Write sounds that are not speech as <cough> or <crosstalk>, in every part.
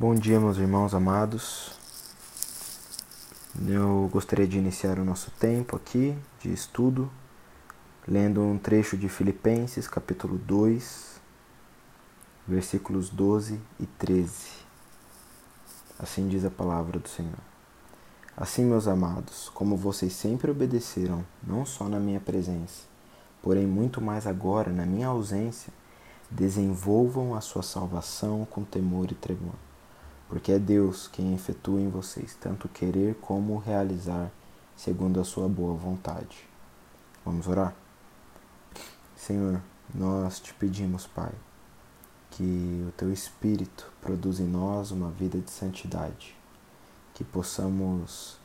Bom dia, meus irmãos amados. Eu gostaria de iniciar o nosso tempo aqui de estudo, lendo um trecho de Filipenses, capítulo 2, versículos 12 e 13. Assim diz a palavra do Senhor. Assim, meus amados, como vocês sempre obedeceram, não só na minha presença, porém muito mais agora na minha ausência, desenvolvam a sua salvação com temor e tremor porque é Deus quem efetua em vocês tanto querer como realizar segundo a sua boa vontade. Vamos orar? Senhor, nós te pedimos, Pai, que o teu Espírito produza em nós uma vida de santidade, que possamos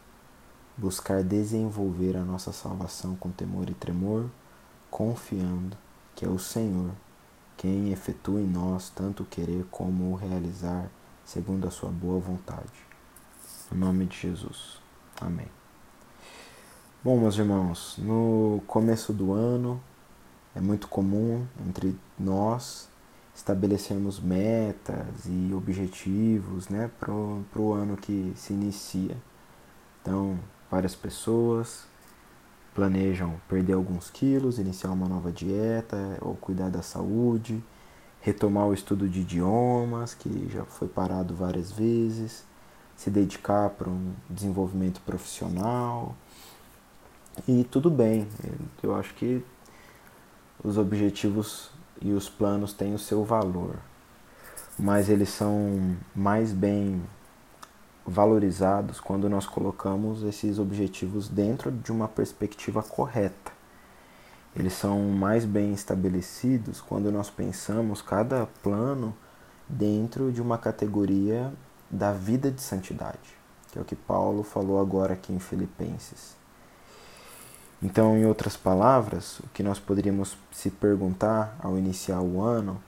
buscar desenvolver a nossa salvação com temor e tremor, confiando que é o Senhor quem efetua em nós tanto querer como realizar segundo a sua boa vontade. Em nome de Jesus. Amém. Bom, meus irmãos, no começo do ano é muito comum entre nós estabelecermos metas e objetivos né, para o ano que se inicia. Então, várias pessoas planejam perder alguns quilos, iniciar uma nova dieta ou cuidar da saúde retomar o estudo de idiomas, que já foi parado várias vezes, se dedicar para um desenvolvimento profissional. E tudo bem, eu acho que os objetivos e os planos têm o seu valor, mas eles são mais bem valorizados quando nós colocamos esses objetivos dentro de uma perspectiva correta. Eles são mais bem estabelecidos quando nós pensamos cada plano dentro de uma categoria da vida de santidade, que é o que Paulo falou agora aqui em Filipenses. Então, em outras palavras, o que nós poderíamos se perguntar ao iniciar o ano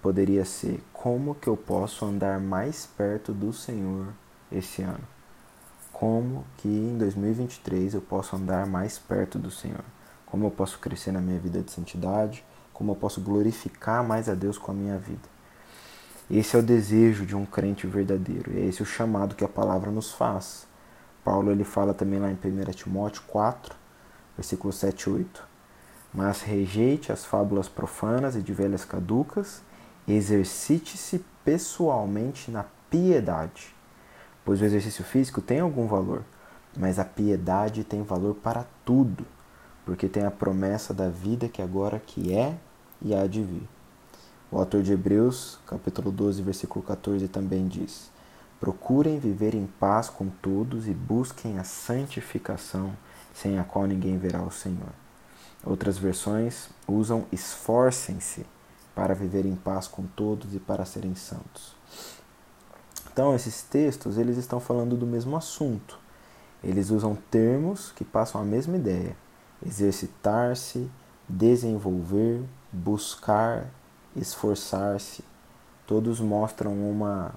poderia ser: como que eu posso andar mais perto do Senhor esse ano? Como que em 2023 eu posso andar mais perto do Senhor? Como eu posso crescer na minha vida de santidade, como eu posso glorificar mais a Deus com a minha vida. Esse é o desejo de um crente verdadeiro, e é esse o chamado que a palavra nos faz. Paulo ele fala também lá em 1 Timóteo 4, versículo 7 e 8. Mas rejeite as fábulas profanas e de velhas caducas, exercite-se pessoalmente na piedade, pois o exercício físico tem algum valor, mas a piedade tem valor para tudo porque tem a promessa da vida que agora que é e há de vir. O autor de Hebreus, capítulo 12, versículo 14, também diz: Procurem viver em paz com todos e busquem a santificação, sem a qual ninguém verá o Senhor. Outras versões usam esforcem-se para viver em paz com todos e para serem santos. Então, esses textos, eles estão falando do mesmo assunto. Eles usam termos que passam a mesma ideia exercitar-se, desenvolver, buscar, esforçar-se, todos mostram uma,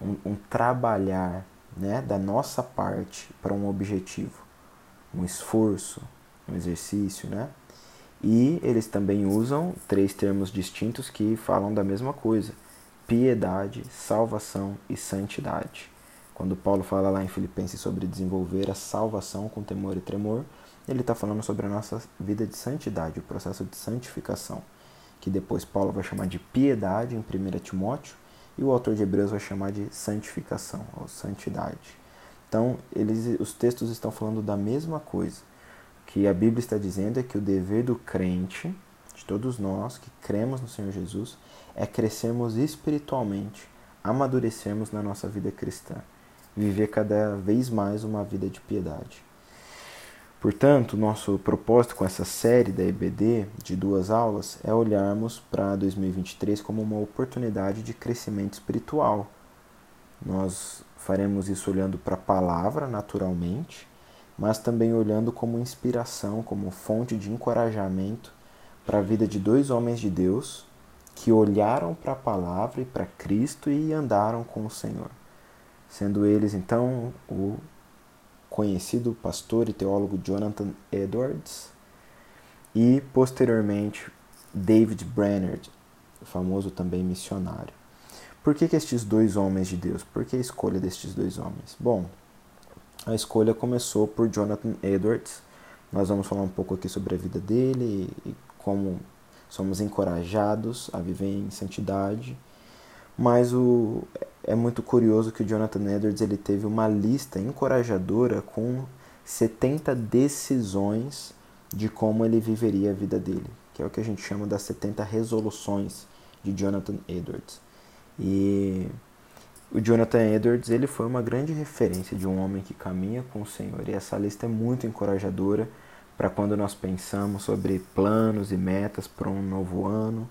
um, um trabalhar né, da nossa parte para um objetivo, um esforço, um exercício, né? E eles também usam três termos distintos que falam da mesma coisa: piedade, salvação e santidade. Quando Paulo fala lá em Filipenses sobre desenvolver a salvação com temor e tremor, ele está falando sobre a nossa vida de santidade, o processo de santificação, que depois Paulo vai chamar de piedade em 1 Timóteo e o autor de Hebreus vai chamar de santificação, ou santidade. Então, eles, os textos estão falando da mesma coisa. O que a Bíblia está dizendo é que o dever do crente, de todos nós que cremos no Senhor Jesus, é crescermos espiritualmente, amadurecermos na nossa vida cristã, viver cada vez mais uma vida de piedade. Portanto, nosso propósito com essa série da EBD de duas aulas é olharmos para 2023 como uma oportunidade de crescimento espiritual. Nós faremos isso olhando para a palavra naturalmente, mas também olhando como inspiração, como fonte de encorajamento para a vida de dois homens de Deus que olharam para a palavra e para Cristo e andaram com o Senhor. Sendo eles então o conhecido pastor e teólogo Jonathan Edwards e posteriormente David Brainerd, famoso também missionário. Por que, que estes dois homens de Deus? Por que a escolha destes dois homens? Bom, a escolha começou por Jonathan Edwards. Nós vamos falar um pouco aqui sobre a vida dele e como somos encorajados a viver em santidade. Mas o, é muito curioso que o Jonathan Edwards ele teve uma lista encorajadora com 70 decisões de como ele viveria a vida dele, que é o que a gente chama das 70 resoluções de Jonathan Edwards. E o Jonathan Edwards ele foi uma grande referência de um homem que caminha com o Senhor. E essa lista é muito encorajadora para quando nós pensamos sobre planos e metas para um novo ano,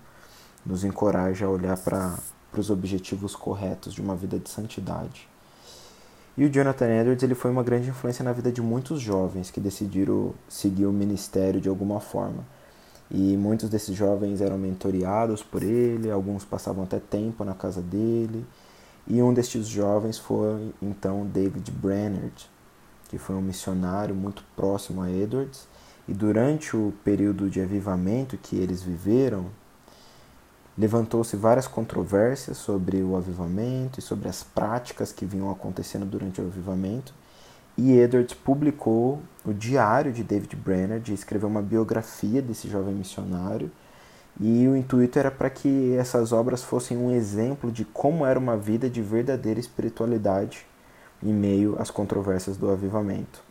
nos encoraja a olhar para os objetivos corretos de uma vida de santidade. E o Jonathan Edwards ele foi uma grande influência na vida de muitos jovens que decidiram seguir o ministério de alguma forma. E muitos desses jovens eram mentoreados por ele, alguns passavam até tempo na casa dele. E um destes jovens foi então David Brainerd, que foi um missionário muito próximo a Edwards. E durante o período de avivamento que eles viveram, levantou-se várias controvérsias sobre o avivamento e sobre as práticas que vinham acontecendo durante o avivamento. E Edwards publicou o diário de David Brenner, de escrever uma biografia desse jovem missionário. E o intuito era para que essas obras fossem um exemplo de como era uma vida de verdadeira espiritualidade em meio às controvérsias do avivamento.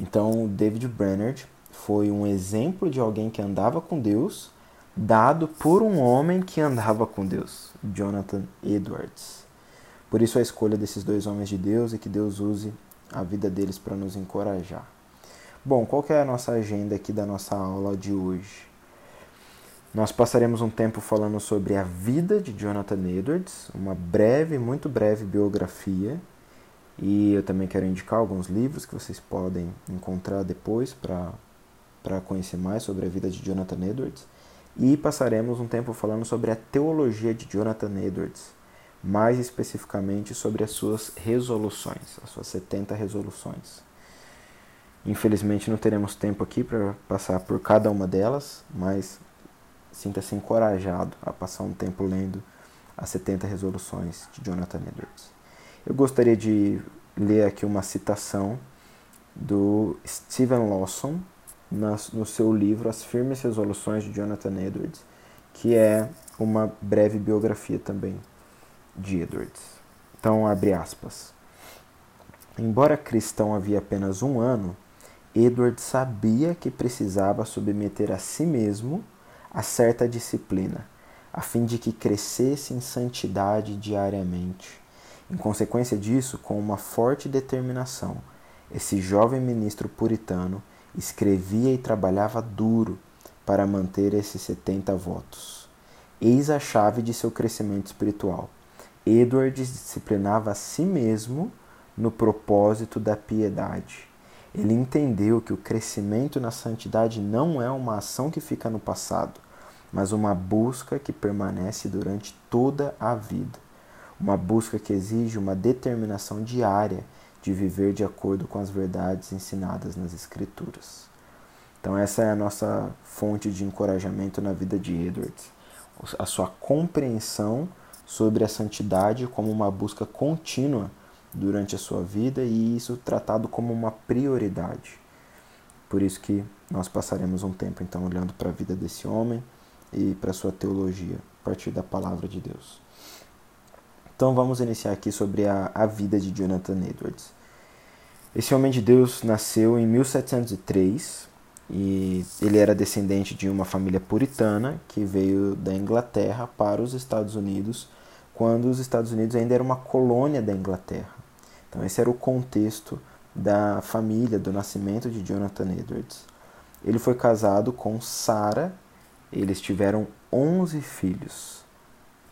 Então, David Brenner foi um exemplo de alguém que andava com Deus, dado por um homem que andava com Deus, Jonathan Edwards. Por isso a escolha desses dois homens de Deus e que Deus use a vida deles para nos encorajar. Bom, qual é a nossa agenda aqui da nossa aula de hoje? Nós passaremos um tempo falando sobre a vida de Jonathan Edwards, uma breve, muito breve biografia. E eu também quero indicar alguns livros que vocês podem encontrar depois para conhecer mais sobre a vida de Jonathan Edwards. E passaremos um tempo falando sobre a teologia de Jonathan Edwards, mais especificamente sobre as suas resoluções, as suas 70 resoluções. Infelizmente não teremos tempo aqui para passar por cada uma delas, mas sinta-se encorajado a passar um tempo lendo as 70 resoluções de Jonathan Edwards. Eu gostaria de ler aqui uma citação do Stephen Lawson no seu livro As Firmes Resoluções de Jonathan Edwards, que é uma breve biografia também de Edwards. Então, abre aspas. Embora cristão havia apenas um ano, Edward sabia que precisava submeter a si mesmo a certa disciplina, a fim de que crescesse em santidade diariamente. Em consequência disso, com uma forte determinação, esse jovem ministro puritano escrevia e trabalhava duro para manter esses 70 votos. Eis a chave de seu crescimento espiritual. Edward disciplinava a si mesmo no propósito da piedade. Ele entendeu que o crescimento na santidade não é uma ação que fica no passado, mas uma busca que permanece durante toda a vida. Uma busca que exige uma determinação diária de viver de acordo com as verdades ensinadas nas Escrituras. Então, essa é a nossa fonte de encorajamento na vida de Edwards. A sua compreensão sobre a santidade como uma busca contínua durante a sua vida e isso tratado como uma prioridade. Por isso que nós passaremos um tempo então olhando para a vida desse homem e para sua teologia a partir da palavra de Deus. Então vamos iniciar aqui sobre a, a vida de Jonathan Edwards. Esse homem de Deus nasceu em 1703 e ele era descendente de uma família puritana que veio da Inglaterra para os Estados Unidos quando os Estados Unidos ainda era uma colônia da Inglaterra. Então esse era o contexto da família, do nascimento de Jonathan Edwards. Ele foi casado com Sarah, eles tiveram 11 filhos.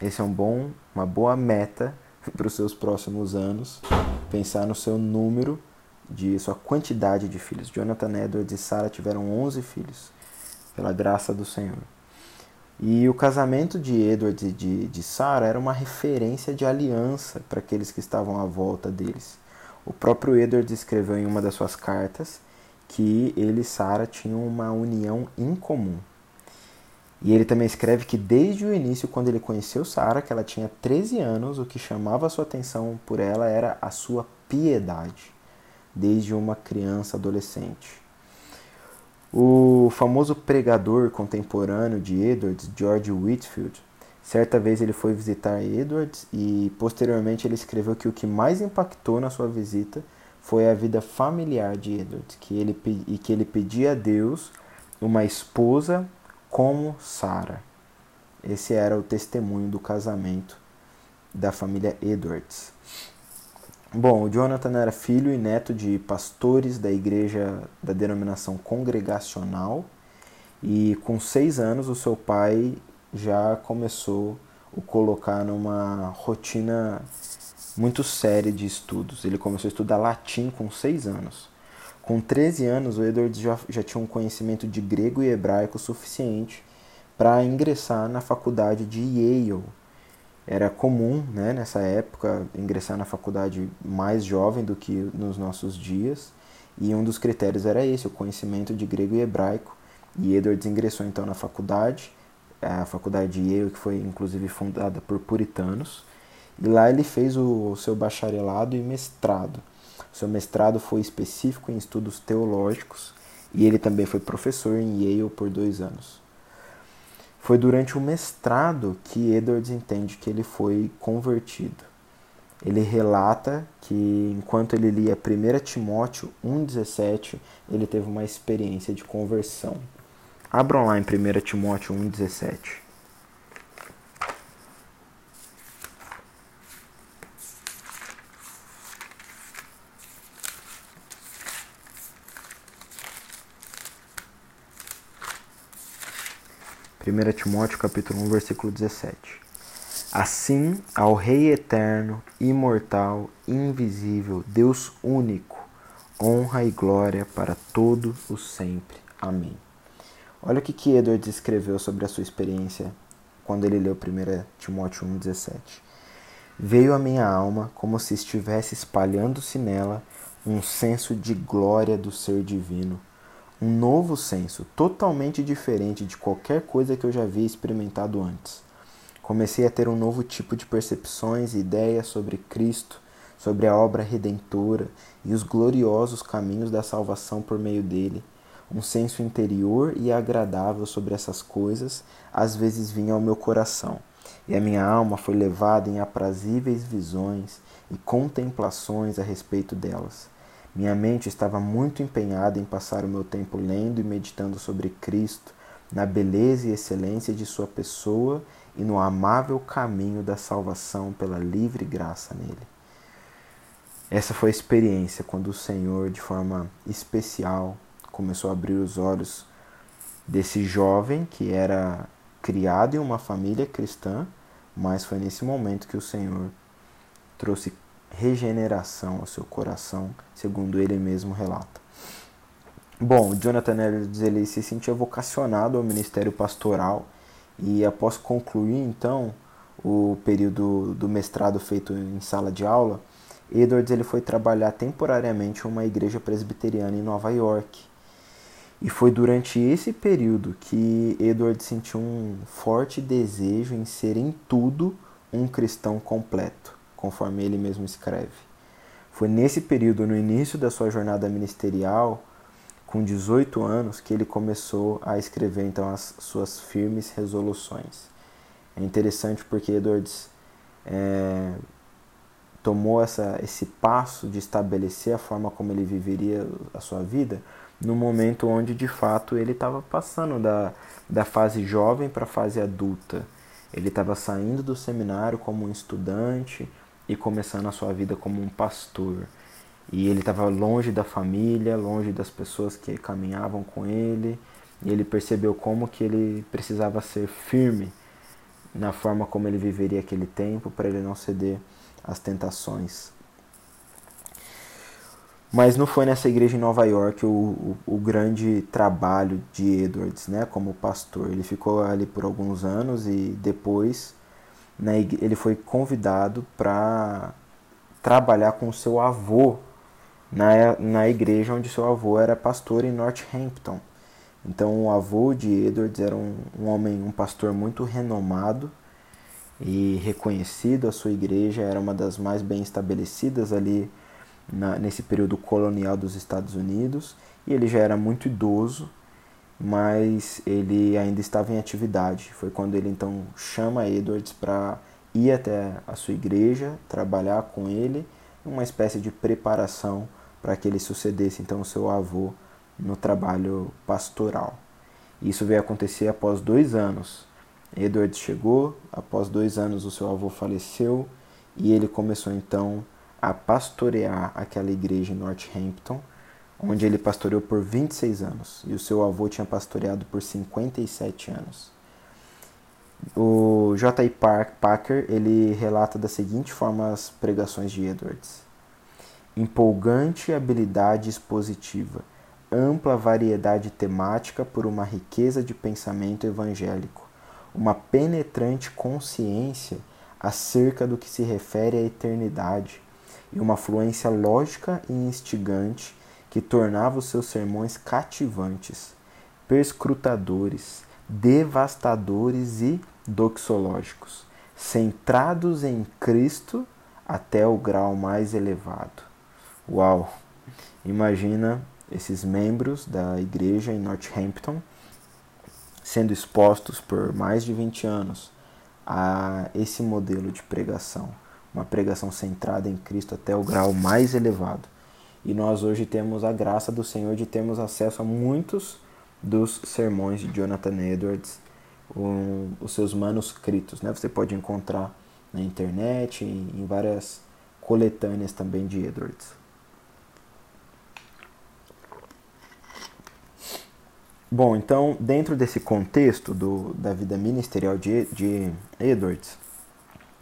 Esse é um bom, uma boa meta <laughs> para os seus próximos anos, pensar no seu número de sua quantidade de filhos. Jonathan Edwards e Sarah tiveram 11 filhos, pela graça do Senhor. E o casamento de Edward e de, de Sarah era uma referência de aliança para aqueles que estavam à volta deles. O próprio Edward escreveu em uma das suas cartas que ele e Sarah tinham uma união incomum. E ele também escreve que desde o início, quando ele conheceu Sara, que ela tinha 13 anos, o que chamava sua atenção por ela era a sua piedade, desde uma criança adolescente. O famoso pregador contemporâneo de Edwards, George Whitfield, certa vez ele foi visitar Edwards e posteriormente ele escreveu que o que mais impactou na sua visita foi a vida familiar de Edwards, que ele, e que ele pedia a Deus uma esposa como Sara. Esse era o testemunho do casamento da família Edwards. Bom, o Jonathan era filho e neto de pastores da igreja da denominação congregacional e com seis anos o seu pai já começou o colocar numa rotina muito séria de estudos. Ele começou a estudar latim com seis anos. Com 13 anos, o Edwards já, já tinha um conhecimento de grego e hebraico suficiente para ingressar na faculdade de Yale. Era comum, né, nessa época, ingressar na faculdade mais jovem do que nos nossos dias, e um dos critérios era esse, o conhecimento de grego e hebraico. E Edwards ingressou então na faculdade, a faculdade de Yale, que foi inclusive fundada por puritanos, e lá ele fez o, o seu bacharelado e mestrado. Seu mestrado foi específico em estudos teológicos e ele também foi professor em Yale por dois anos. Foi durante o mestrado que Edwards entende que ele foi convertido. Ele relata que enquanto ele lia 1 Timóteo 1,17, ele teve uma experiência de conversão. Abram lá em 1 Timóteo 1,17. 1 Timóteo capítulo 1, versículo 17. Assim, ao Rei eterno, imortal, invisível, Deus único, honra e glória para todo o sempre. Amém. Olha o que, que Edwards escreveu sobre a sua experiência quando ele leu 1 Timóteo 1,17. Veio a minha alma como se estivesse espalhando-se nela um senso de glória do ser divino um novo senso, totalmente diferente de qualquer coisa que eu já havia experimentado antes. Comecei a ter um novo tipo de percepções e ideias sobre Cristo, sobre a obra redentora e os gloriosos caminhos da salvação por meio dele. Um senso interior e agradável sobre essas coisas às vezes vinha ao meu coração, e a minha alma foi levada em aprazíveis visões e contemplações a respeito delas. Minha mente estava muito empenhada em passar o meu tempo lendo e meditando sobre Cristo, na beleza e excelência de Sua pessoa e no amável caminho da salvação pela livre graça nele. Essa foi a experiência quando o Senhor, de forma especial, começou a abrir os olhos desse jovem que era criado em uma família cristã, mas foi nesse momento que o Senhor trouxe regeneração ao seu coração, segundo ele mesmo relata. Bom, Jonathan Edwards ele se sentia vocacionado ao ministério pastoral e após concluir então o período do mestrado feito em sala de aula, Edwards ele foi trabalhar temporariamente em uma igreja presbiteriana em Nova York. E foi durante esse período que Edwards sentiu um forte desejo em ser em tudo um cristão completo conforme ele mesmo escreve. Foi nesse período, no início da sua jornada ministerial, com 18 anos, que ele começou a escrever então as suas firmes resoluções. É interessante porque Edwards é, tomou essa, esse passo de estabelecer a forma como ele viveria a sua vida no momento onde de fato ele estava passando da, da fase jovem para a fase adulta. Ele estava saindo do seminário como um estudante, e começando a sua vida como um pastor. E ele estava longe da família, longe das pessoas que caminhavam com ele, e ele percebeu como que ele precisava ser firme na forma como ele viveria aquele tempo para ele não ceder às tentações. Mas não foi nessa igreja em Nova York o, o, o, grande trabalho de Edwards né, como pastor. Ele ficou ali por alguns anos e depois na ele foi convidado para trabalhar com seu avô na, na igreja onde seu avô era pastor em Northampton. Então o avô de Edwards era um, um homem, um pastor muito renomado e reconhecido. A sua igreja era uma das mais bem estabelecidas ali na, nesse período colonial dos Estados Unidos. E ele já era muito idoso, mas ele ainda estava em atividade. Foi quando ele então chama Edwards para ir até a sua igreja, trabalhar com ele, uma espécie de preparação para que ele sucedesse então seu avô no trabalho pastoral. Isso veio acontecer após dois anos. Edward chegou, após dois anos o seu avô faleceu e ele começou então a pastorear aquela igreja em Northampton, onde ele pastoreou por 26 anos e o seu avô tinha pastoreado por 57 anos. O J.I. Packer ele relata da seguinte forma as pregações de Edwards: empolgante habilidade expositiva, ampla variedade temática por uma riqueza de pensamento evangélico, uma penetrante consciência acerca do que se refere à eternidade e uma fluência lógica e instigante que tornava os seus sermões cativantes, perscrutadores, devastadores e doxológicos, centrados em Cristo até o grau mais elevado. Uau! Imagina esses membros da igreja em Northampton sendo expostos por mais de 20 anos a esse modelo de pregação, uma pregação centrada em Cristo até o grau mais elevado. E nós hoje temos a graça do Senhor de termos acesso a muitos dos sermões de Jonathan Edwards, um, os seus manuscritos. Né? Você pode encontrar na internet, em, em várias coletâneas também de Edwards. Bom, então, dentro desse contexto do, da vida ministerial de, de Edwards,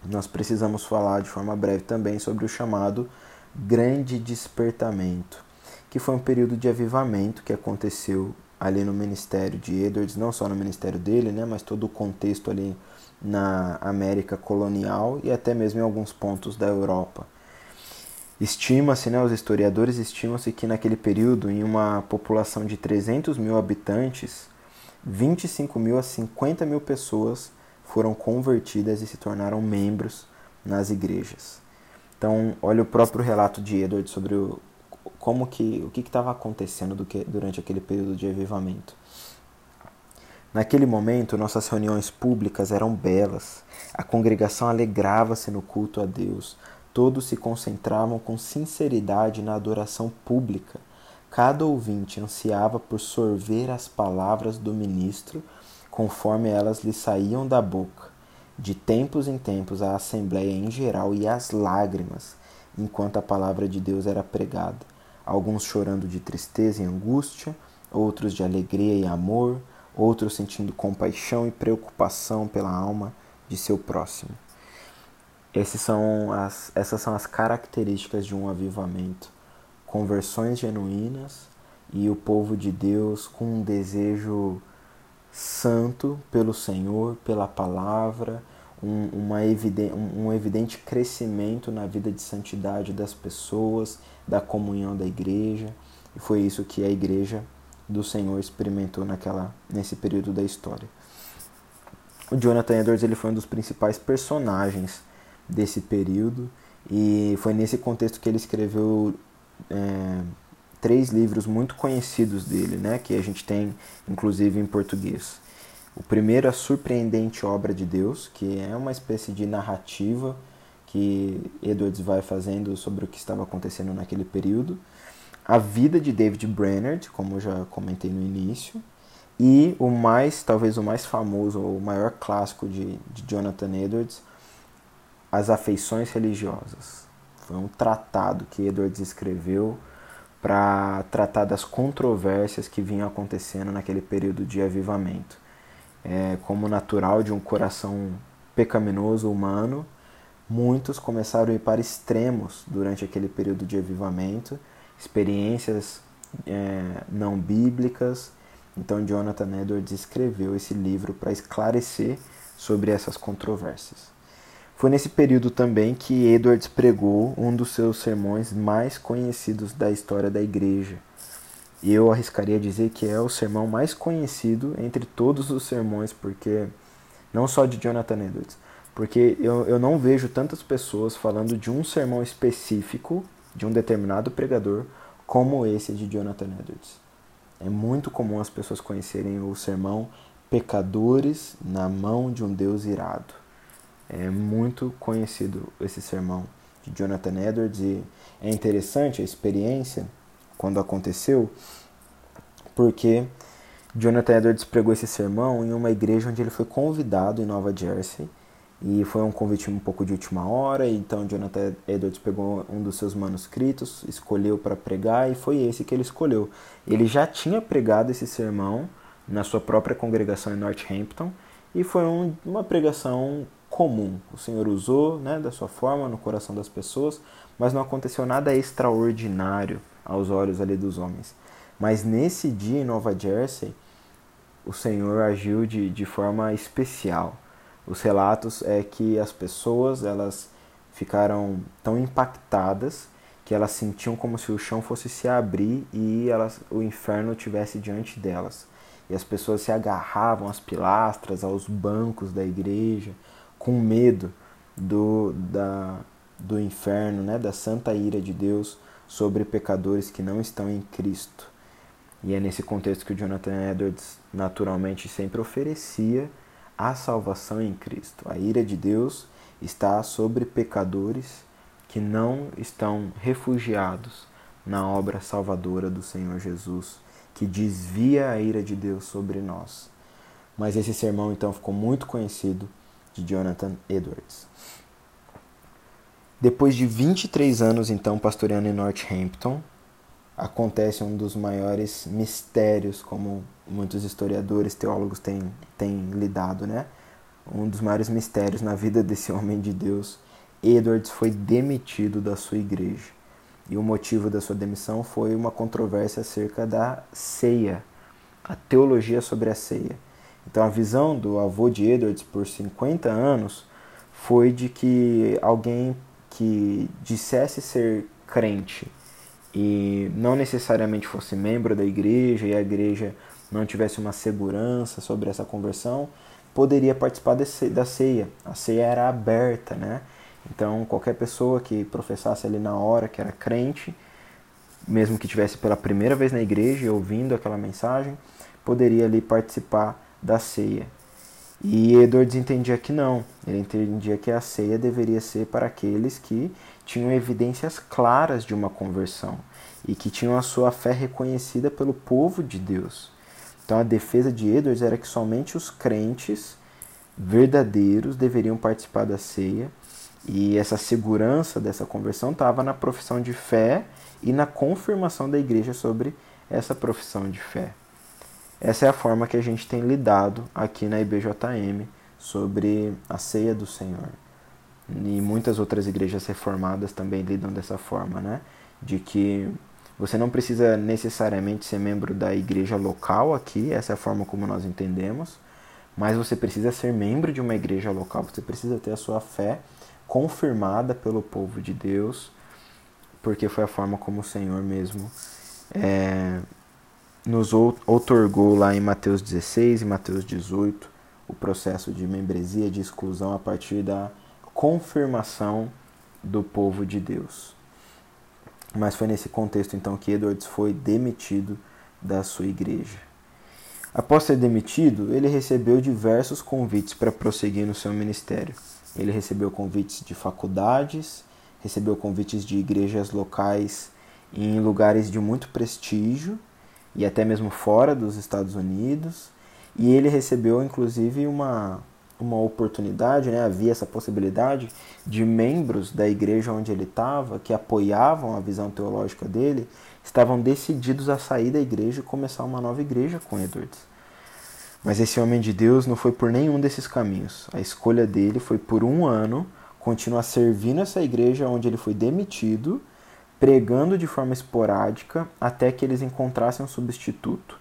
nós precisamos falar de forma breve também sobre o chamado Grande Despertamento, que foi um período de avivamento que aconteceu ali no ministério de Edwards, não só no ministério dele, né, mas todo o contexto ali na América colonial e até mesmo em alguns pontos da Europa. Estima-se, né, os historiadores estimam-se que naquele período, em uma população de 300 mil habitantes, 25 mil a 50 mil pessoas foram convertidas e se tornaram membros nas igrejas. Então, olha o próprio relato de Edward sobre o, como que o que estava acontecendo do que, durante aquele período de avivamento. Naquele momento, nossas reuniões públicas eram belas. A congregação alegrava-se no culto a Deus. Todos se concentravam com sinceridade na adoração pública. Cada ouvinte ansiava por sorver as palavras do ministro conforme elas lhe saíam da boca. De tempos em tempos a assembleia em geral ia às lágrimas enquanto a palavra de Deus era pregada, alguns chorando de tristeza e angústia, outros de alegria e amor, outros sentindo compaixão e preocupação pela alma de seu próximo. São as, essas são as características de um avivamento. Conversões genuínas e o povo de Deus com um desejo santo pelo Senhor, pela palavra, um, uma evidente, um, evidente crescimento na vida de santidade das pessoas, da comunhão da igreja. E foi isso que a igreja do Senhor experimentou naquela, nesse período da história. O Jonathan Edwards ele foi um dos principais personagens desse período e foi nesse contexto que ele escreveu é, três livros muito conhecidos dele, né, que a gente tem inclusive em português. O primeiro é a surpreendente obra de Deus, que é uma espécie de narrativa que Edwards vai fazendo sobre o que estava acontecendo naquele período. A vida de David Brainerd, como eu já comentei no início, e o mais, talvez o mais famoso, o maior clássico de, de Jonathan Edwards, as afeições religiosas. Foi um tratado que Edwards escreveu para tratar das controvérsias que vinham acontecendo naquele período de avivamento. É, como natural de um coração pecaminoso humano, muitos começaram a ir para extremos durante aquele período de avivamento, experiências é, não bíblicas. Então, Jonathan Edwards escreveu esse livro para esclarecer sobre essas controvérsias. Foi nesse período também que Edwards pregou um dos seus sermões mais conhecidos da história da igreja. E eu arriscaria dizer que é o sermão mais conhecido entre todos os sermões, porque não só de Jonathan Edwards, porque eu, eu não vejo tantas pessoas falando de um sermão específico de um determinado pregador como esse de Jonathan Edwards. É muito comum as pessoas conhecerem o sermão Pecadores na mão de um Deus irado. É muito conhecido esse sermão de Jonathan Edwards e é interessante a experiência quando aconteceu, porque Jonathan Edwards pregou esse sermão em uma igreja onde ele foi convidado em Nova Jersey e foi um convite um pouco de última hora, então Jonathan Edwards pegou um dos seus manuscritos, escolheu para pregar e foi esse que ele escolheu. Ele já tinha pregado esse sermão na sua própria congregação em Northampton e foi um, uma pregação comum. O Senhor usou né, da sua forma no coração das pessoas, mas não aconteceu nada extraordinário aos olhos ali dos homens. Mas nesse dia em Nova Jersey, o Senhor agiu de, de forma especial. Os relatos é que as pessoas elas ficaram tão impactadas que elas sentiam como se o chão fosse se abrir e elas, o inferno tivesse diante delas. E as pessoas se agarravam às pilastras, aos bancos da igreja, com medo do, da, do inferno, né, da santa ira de Deus sobre pecadores que não estão em Cristo. E é nesse contexto que o Jonathan Edwards naturalmente sempre oferecia a salvação em Cristo. A ira de Deus está sobre pecadores que não estão refugiados na obra salvadora do Senhor Jesus, que desvia a ira de Deus sobre nós. Mas esse sermão então ficou muito conhecido de Jonathan Edwards. Depois de 23 anos, então, pastoreando em Northampton, acontece um dos maiores mistérios, como muitos historiadores, teólogos têm, têm lidado, né? Um dos maiores mistérios na vida desse homem de Deus. Edwards foi demitido da sua igreja. E o motivo da sua demissão foi uma controvérsia acerca da ceia, a teologia sobre a ceia. Então a visão do avô de Edwards por 50 anos foi de que alguém que dissesse ser crente e não necessariamente fosse membro da igreja e a igreja não tivesse uma segurança sobre essa conversão, poderia participar da ceia. A ceia era aberta, né? Então qualquer pessoa que professasse ali na hora que era crente, mesmo que tivesse pela primeira vez na igreja ouvindo aquela mensagem, poderia ali participar da ceia. E Edwards entendia que não, ele entendia que a ceia deveria ser para aqueles que tinham evidências claras de uma conversão e que tinham a sua fé reconhecida pelo povo de Deus. Então a defesa de Edwards era que somente os crentes verdadeiros deveriam participar da ceia e essa segurança dessa conversão estava na profissão de fé e na confirmação da igreja sobre essa profissão de fé. Essa é a forma que a gente tem lidado aqui na IBJM sobre a ceia do Senhor. E muitas outras igrejas reformadas também lidam dessa forma, né? De que você não precisa necessariamente ser membro da igreja local aqui, essa é a forma como nós entendemos, mas você precisa ser membro de uma igreja local, você precisa ter a sua fé confirmada pelo povo de Deus, porque foi a forma como o Senhor mesmo é, nos outorgou lá em Mateus 16 e Mateus 18 o processo de membresia, de exclusão a partir da confirmação do povo de Deus. Mas foi nesse contexto então que Edwards foi demitido da sua igreja. Após ser demitido, ele recebeu diversos convites para prosseguir no seu ministério. Ele recebeu convites de faculdades, recebeu convites de igrejas locais em lugares de muito prestígio e até mesmo fora dos Estados Unidos. E ele recebeu inclusive uma, uma oportunidade, né? havia essa possibilidade de membros da igreja onde ele estava, que apoiavam a visão teológica dele, estavam decididos a sair da igreja e começar uma nova igreja com Edwards. Mas esse homem de Deus não foi por nenhum desses caminhos. A escolha dele foi por um ano continuar servindo essa igreja onde ele foi demitido pregando de forma esporádica até que eles encontrassem um substituto.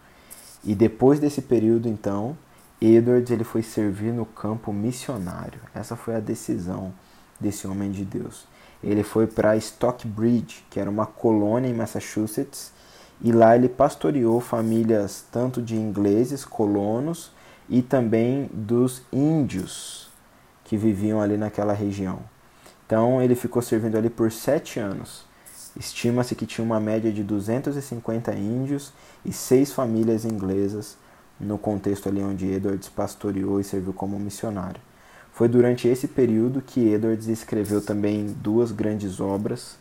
E depois desse período, então, Edwards ele foi servir no campo missionário. Essa foi a decisão desse homem de Deus. Ele foi para Stockbridge, que era uma colônia em Massachusetts, e lá ele pastoreou famílias tanto de ingleses, colonos, e também dos índios que viviam ali naquela região. Então ele ficou servindo ali por sete anos. Estima-se que tinha uma média de 250 índios e seis famílias inglesas no contexto ali onde Edwards pastoreou e serviu como missionário. Foi durante esse período que Edwards escreveu também duas grandes obras,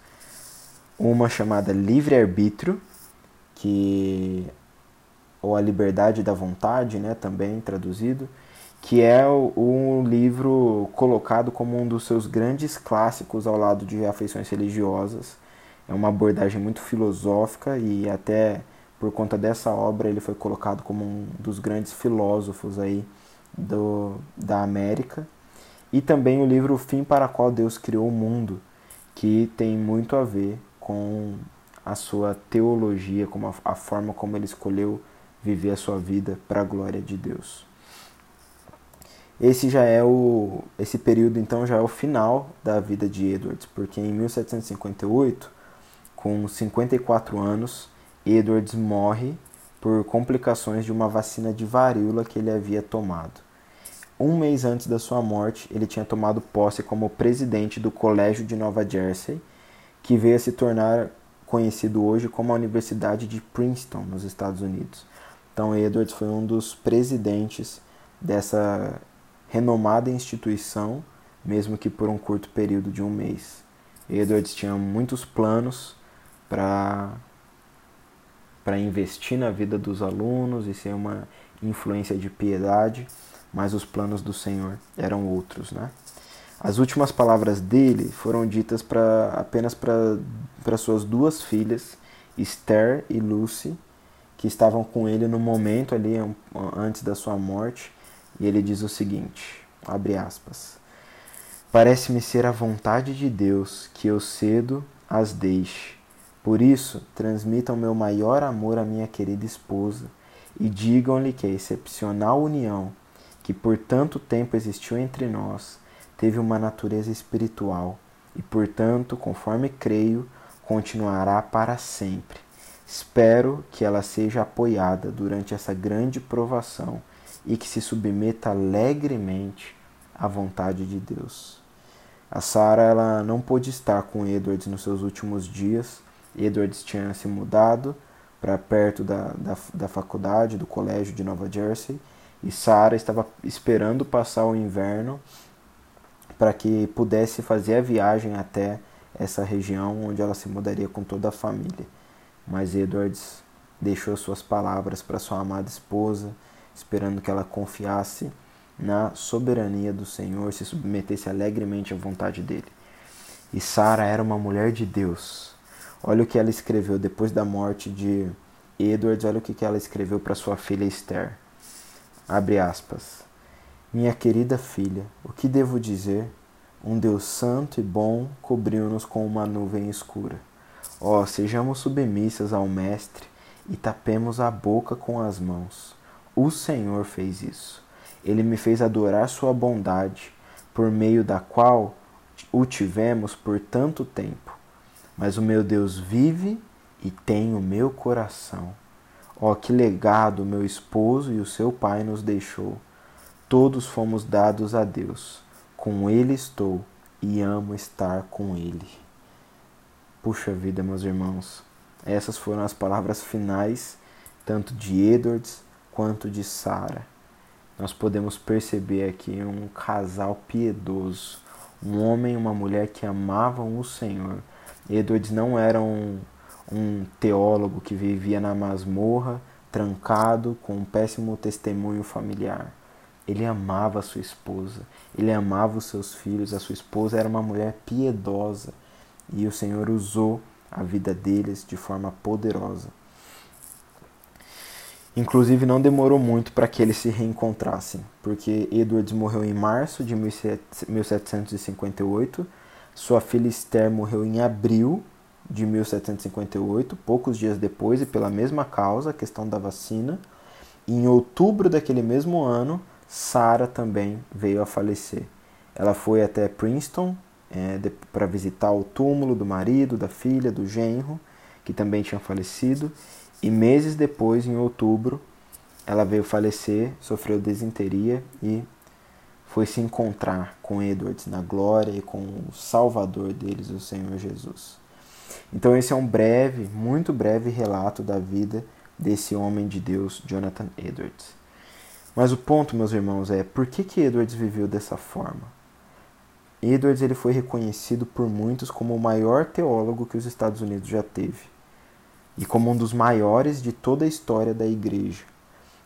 uma chamada Livre Arbítrio, que ou a liberdade da vontade, né, também traduzido, que é um livro colocado como um dos seus grandes clássicos ao lado de Afeições Religiosas. É uma abordagem muito filosófica e até por conta dessa obra ele foi colocado como um dos grandes filósofos aí do, da América. E também o livro O Fim para Qual Deus Criou o Mundo, que tem muito a ver com a sua teologia, com a, a forma como ele escolheu viver a sua vida para a glória de Deus. Esse já é o esse período então já é o final da vida de Edwards, porque em 1758, com 54 anos, Edwards morre por complicações de uma vacina de varíola que ele havia tomado. Um mês antes da sua morte, ele tinha tomado posse como presidente do Colégio de Nova Jersey, que veio a se tornar conhecido hoje como a Universidade de Princeton, nos Estados Unidos. Então, Edwards foi um dos presidentes dessa renomada instituição, mesmo que por um curto período de um mês. Edwards tinha muitos planos para para investir na vida dos alunos e ser uma influência de piedade, mas os planos do Senhor eram outros, né? As últimas palavras dele foram ditas pra, apenas para suas duas filhas, Esther e Lucy, que estavam com ele no momento ali antes da sua morte, e ele diz o seguinte, abre aspas: Parece-me ser a vontade de Deus que eu cedo as deixe. Por isso, transmitam meu maior amor à minha querida esposa e digam-lhe que a excepcional união que por tanto tempo existiu entre nós teve uma natureza espiritual e, portanto, conforme creio, continuará para sempre Espero que ela seja apoiada durante essa grande provação e que se submeta alegremente à vontade de Deus. A Sarah ela não pôde estar com Edwards nos seus últimos dias. Edwards tinha se mudado para perto da, da, da, faculdade, do colégio de Nova Jersey, e Sarah estava esperando passar o inverno para que pudesse fazer a viagem até essa região onde ela se mudaria com toda a família. Mas Edwards deixou suas palavras para sua amada esposa, esperando que ela confiasse na soberania do Senhor, se submetesse alegremente à vontade dele. E Sara era uma mulher de Deus. Olha o que ela escreveu depois da morte de Edwards, olha o que ela escreveu para sua filha Esther. Abre aspas. Minha querida filha, o que devo dizer? Um Deus santo e bom cobriu-nos com uma nuvem escura Ó, oh, sejamos submissas ao Mestre e tapemos a boca com as mãos. O Senhor fez isso. Ele me fez adorar Sua bondade, por meio da qual o tivemos por tanto tempo. Mas o meu Deus vive e tem o meu coração. Ó, oh, que legado meu esposo e o seu pai nos deixou. Todos fomos dados a Deus. Com Ele estou e amo estar com Ele. Puxa vida, meus irmãos, essas foram as palavras finais, tanto de Edwards quanto de Sarah. Nós podemos perceber aqui um casal piedoso, um homem e uma mulher que amavam o Senhor. Edwards não era um, um teólogo que vivia na masmorra, trancado, com um péssimo testemunho familiar. Ele amava a sua esposa, ele amava os seus filhos, a sua esposa era uma mulher piedosa e o Senhor usou a vida deles de forma poderosa. Inclusive, não demorou muito para que eles se reencontrassem, porque Edwards morreu em março de 1758, sua filha Esther morreu em abril de 1758, poucos dias depois, e pela mesma causa, a questão da vacina. Em outubro daquele mesmo ano, Sarah também veio a falecer. Ela foi até Princeton, é, para visitar o túmulo do marido, da filha, do genro, que também tinha falecido, E meses depois, em outubro, ela veio falecer, sofreu desinteria e foi se encontrar com Edwards na glória e com o Salvador deles, o Senhor Jesus. Então esse é um breve, muito breve relato da vida desse homem de Deus, Jonathan Edwards. Mas o ponto, meus irmãos, é por que, que Edwards viveu dessa forma? Edwards ele foi reconhecido por muitos como o maior teólogo que os Estados Unidos já teve e como um dos maiores de toda a história da igreja.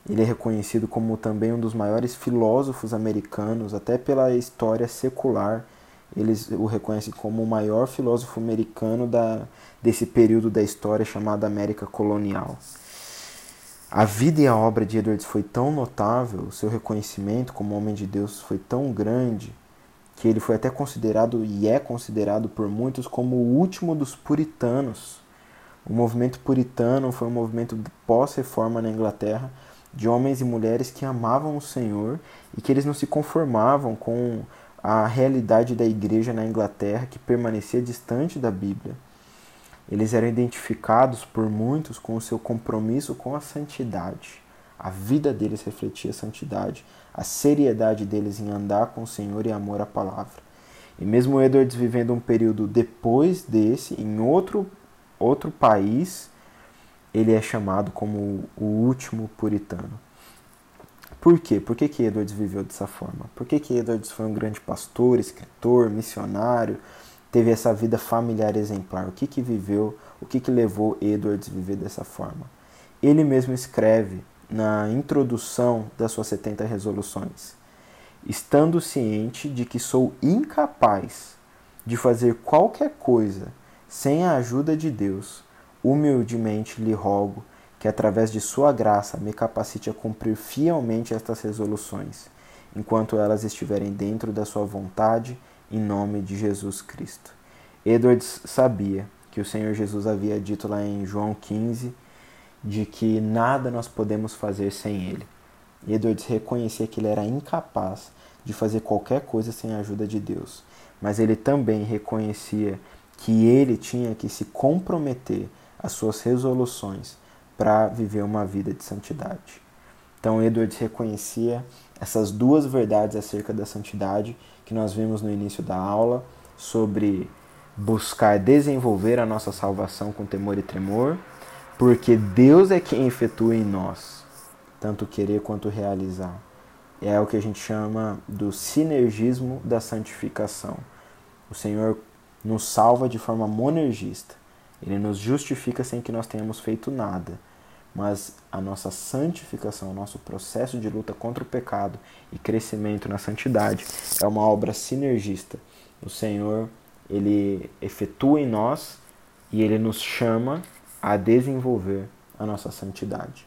Ele é reconhecido como também um dos maiores filósofos americanos, até pela história secular. Eles o reconhecem como o maior filósofo americano da, desse período da história chamada América Colonial. A vida e a obra de Edwards foi tão notável, o seu reconhecimento como homem de Deus foi tão grande, que ele foi até considerado e é considerado por muitos como o último dos puritanos. O movimento puritano foi um movimento pós-reforma na Inglaterra, de homens e mulheres que amavam o Senhor e que eles não se conformavam com a realidade da igreja na Inglaterra que permanecia distante da Bíblia. Eles eram identificados por muitos com o seu compromisso com a santidade. A vida deles refletia a santidade, a seriedade deles em andar com o Senhor e amor à palavra. E mesmo Edwards vivendo um período depois desse, em outro, outro país, ele é chamado como o último puritano. Por quê? Por que, que Edwards viveu dessa forma? Por que, que Edwards foi um grande pastor, escritor, missionário, teve essa vida familiar exemplar? O que, que viveu, o que, que levou Edwards a viver dessa forma? Ele mesmo escreve na introdução das suas 70 resoluções: Estando ciente de que sou incapaz de fazer qualquer coisa sem a ajuda de Deus, Humildemente lhe rogo que, através de Sua graça, me capacite a cumprir fielmente estas resoluções, enquanto elas estiverem dentro da Sua vontade, em nome de Jesus Cristo. Edwards sabia que o Senhor Jesus havia dito lá em João 15 de que nada nós podemos fazer sem Ele. Edwards reconhecia que ele era incapaz de fazer qualquer coisa sem a ajuda de Deus, mas ele também reconhecia que ele tinha que se comprometer as suas resoluções para viver uma vida de santidade. Então, Edwards reconhecia essas duas verdades acerca da santidade que nós vimos no início da aula sobre buscar desenvolver a nossa salvação com temor e tremor, porque Deus é quem efetua em nós, tanto querer quanto realizar. É o que a gente chama do sinergismo da santificação. O Senhor nos salva de forma monergista. Ele nos justifica sem que nós tenhamos feito nada. Mas a nossa santificação, o nosso processo de luta contra o pecado e crescimento na santidade é uma obra sinergista. O Senhor, ele efetua em nós e ele nos chama a desenvolver a nossa santidade.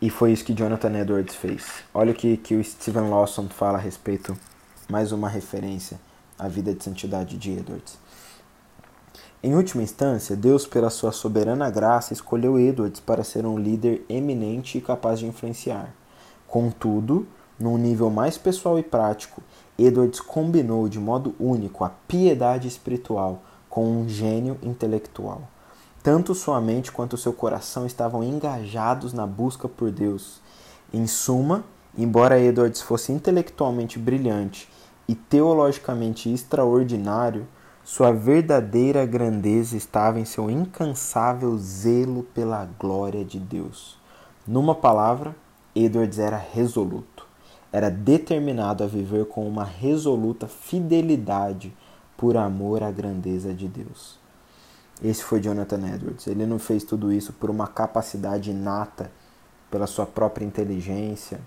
E foi isso que Jonathan Edwards fez. Olha o que, que o Stephen Lawson fala a respeito, mais uma referência a vida de santidade de Edwards. Em última instância, Deus, pela sua soberana graça, escolheu Edwards para ser um líder eminente e capaz de influenciar. Contudo, num nível mais pessoal e prático, Edwards combinou de modo único a piedade espiritual com um gênio intelectual. Tanto sua mente quanto seu coração estavam engajados na busca por Deus. Em suma, embora Edwards fosse intelectualmente brilhante e teologicamente extraordinário, sua verdadeira grandeza estava em seu incansável zelo pela glória de Deus. Numa palavra, Edwards era resoluto. Era determinado a viver com uma resoluta fidelidade por amor à grandeza de Deus. Esse foi Jonathan Edwards. Ele não fez tudo isso por uma capacidade inata, pela sua própria inteligência,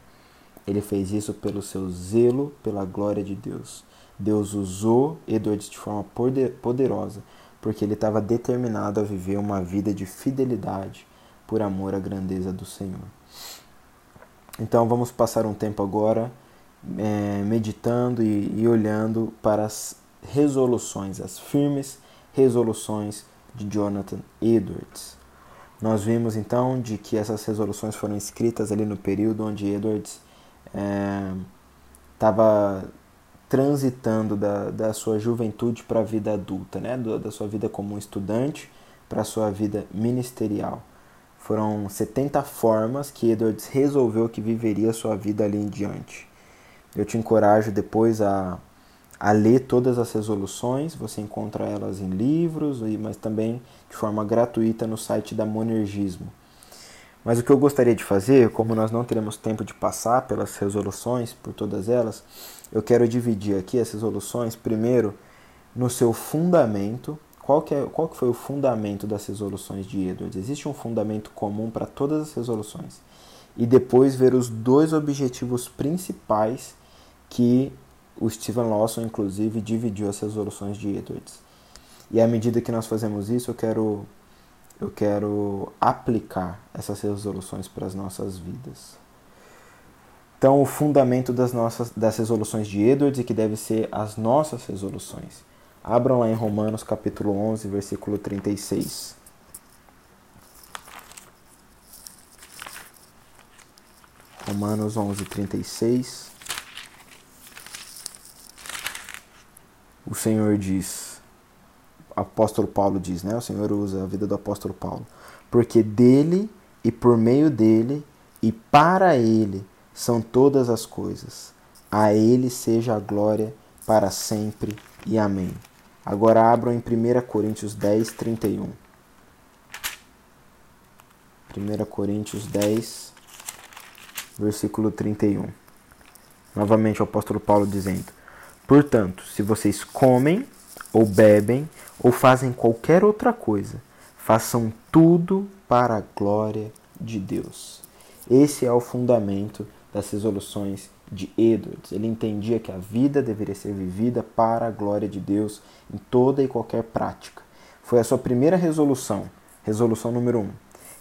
ele fez isso pelo seu zelo pela glória de Deus. Deus usou Edwards de forma poderosa, porque ele estava determinado a viver uma vida de fidelidade por amor à grandeza do Senhor. Então vamos passar um tempo agora é, meditando e, e olhando para as resoluções, as firmes resoluções de Jonathan Edwards. Nós vimos então de que essas resoluções foram escritas ali no período onde Edwards estava é, transitando da, da sua juventude para a vida adulta, né? da sua vida como estudante para a sua vida ministerial. Foram 70 formas que Edwards resolveu que viveria a sua vida ali em diante. Eu te encorajo depois a, a ler todas as resoluções, você encontra elas em livros, mas também de forma gratuita no site da Monergismo. Mas o que eu gostaria de fazer, como nós não teremos tempo de passar pelas resoluções, por todas elas, eu quero dividir aqui as resoluções, primeiro, no seu fundamento. Qual que, é, qual que foi o fundamento das resoluções de Edwards? Existe um fundamento comum para todas as resoluções. E depois ver os dois objetivos principais que o Stephen Lawson, inclusive, dividiu as resoluções de Edwards. E à medida que nós fazemos isso, eu quero, eu quero aplicar essas resoluções para as nossas vidas. Então, o fundamento das, nossas, das resoluções de Edwards e que deve ser as nossas resoluções. Abram lá em Romanos capítulo 11, versículo 36. Romanos 11, 36. O Senhor diz, apóstolo Paulo diz, né? O Senhor usa a vida do apóstolo Paulo. Porque dele e por meio dele e para ele são todas as coisas. A Ele seja a glória para sempre e amém. Agora abram em 1 Coríntios 10, 31. 1 Coríntios 10, versículo 31. Novamente o apóstolo Paulo dizendo: Portanto, se vocês comem, ou bebem, ou fazem qualquer outra coisa, façam tudo para a glória de Deus. Esse é o fundamento das resoluções de Edwards. Ele entendia que a vida deveria ser vivida para a glória de Deus em toda e qualquer prática. Foi a sua primeira resolução, resolução número 1. Um.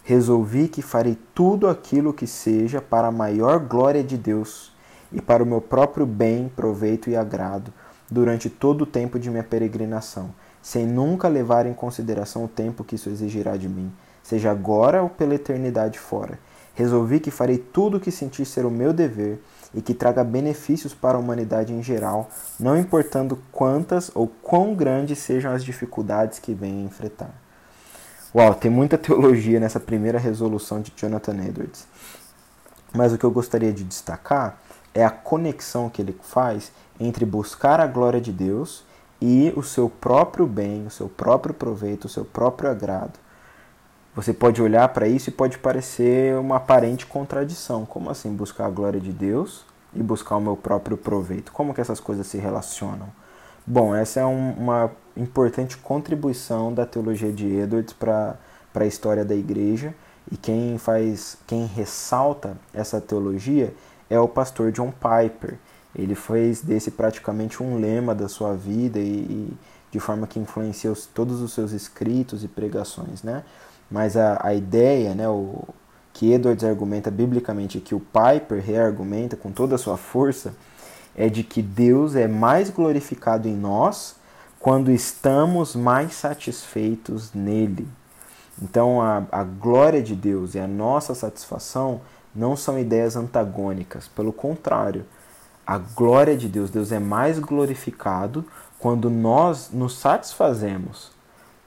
Resolvi que farei tudo aquilo que seja para a maior glória de Deus e para o meu próprio bem, proveito e agrado durante todo o tempo de minha peregrinação, sem nunca levar em consideração o tempo que isso exigirá de mim, seja agora ou pela eternidade fora Resolvi que farei tudo o que sentir ser o meu dever e que traga benefícios para a humanidade em geral, não importando quantas ou quão grandes sejam as dificuldades que venha enfrentar. Uau, tem muita <laughs> teologia nessa primeira resolução de Jonathan Edwards. Mas o que eu gostaria de destacar é a conexão que ele faz entre buscar a glória de Deus e o seu próprio bem, o seu próprio proveito, o seu próprio agrado. Você pode olhar para isso e pode parecer uma aparente contradição. Como assim buscar a glória de Deus e buscar o meu próprio proveito? Como que essas coisas se relacionam? Bom, essa é um, uma importante contribuição da teologia de Edwards para a história da igreja e quem faz, quem ressalta essa teologia é o pastor John Piper. Ele fez desse praticamente um lema da sua vida e, e de forma que influenciou todos os seus escritos e pregações, né? Mas a, a ideia, né, o, que Edwards argumenta biblicamente, que o Piper reargumenta com toda a sua força, é de que Deus é mais glorificado em nós quando estamos mais satisfeitos nele. Então, a, a glória de Deus e a nossa satisfação não são ideias antagônicas, pelo contrário, a glória de Deus, Deus é mais glorificado quando nós nos satisfazemos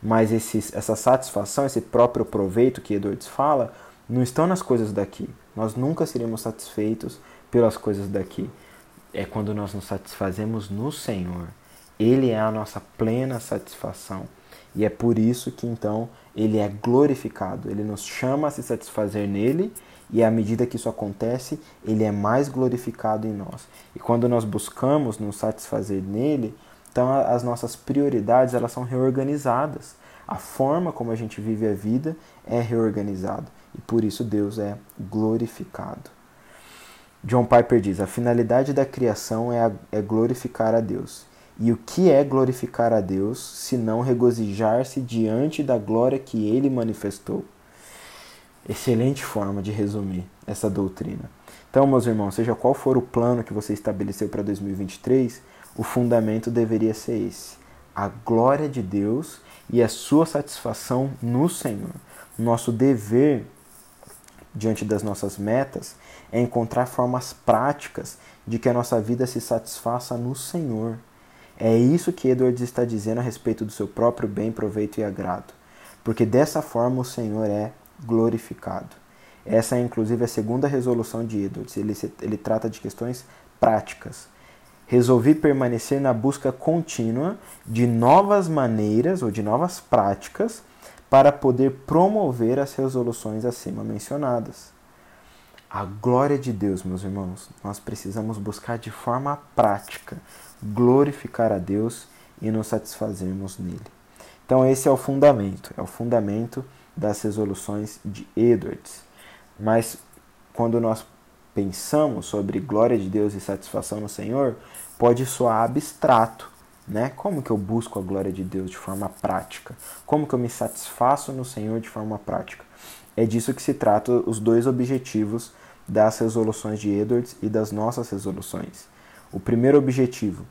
mas esse, essa satisfação, esse próprio proveito que Edwards fala, não estão nas coisas daqui. Nós nunca seremos satisfeitos pelas coisas daqui. É quando nós nos satisfazemos no Senhor. Ele é a nossa plena satisfação. E é por isso que então ele é glorificado. Ele nos chama a se satisfazer nele e à medida que isso acontece, ele é mais glorificado em nós. E quando nós buscamos nos satisfazer nele, então as nossas prioridades elas são reorganizadas. A forma como a gente vive a vida é reorganizada e por isso Deus é glorificado. John Piper diz: a finalidade da criação é, a, é glorificar a Deus. E o que é glorificar a Deus, se não regozijar-se diante da glória que ele manifestou? Excelente forma de resumir essa doutrina. Então, meus irmãos, seja qual for o plano que você estabeleceu para 2023, o fundamento deveria ser esse: a glória de Deus e a sua satisfação no Senhor. Nosso dever diante das nossas metas é encontrar formas práticas de que a nossa vida se satisfaça no Senhor. É isso que Edwards está dizendo a respeito do seu próprio bem, proveito e agrado. Porque dessa forma o Senhor é glorificado. Essa é inclusive a segunda resolução de Edwards. Ele, ele trata de questões práticas. Resolvi permanecer na busca contínua de novas maneiras ou de novas práticas para poder promover as resoluções acima mencionadas. A glória de Deus, meus irmãos, nós precisamos buscar de forma prática glorificar a Deus e nos satisfazermos nele. Então, esse é o fundamento, é o fundamento das resoluções de Edwards. Mas quando nós pensamos sobre glória de Deus e satisfação no Senhor, pode soar abstrato, né? Como que eu busco a glória de Deus de forma prática? Como que eu me satisfaço no Senhor de forma prática? É disso que se trata os dois objetivos das resoluções de Edwards e das nossas resoluções. O primeiro objetivo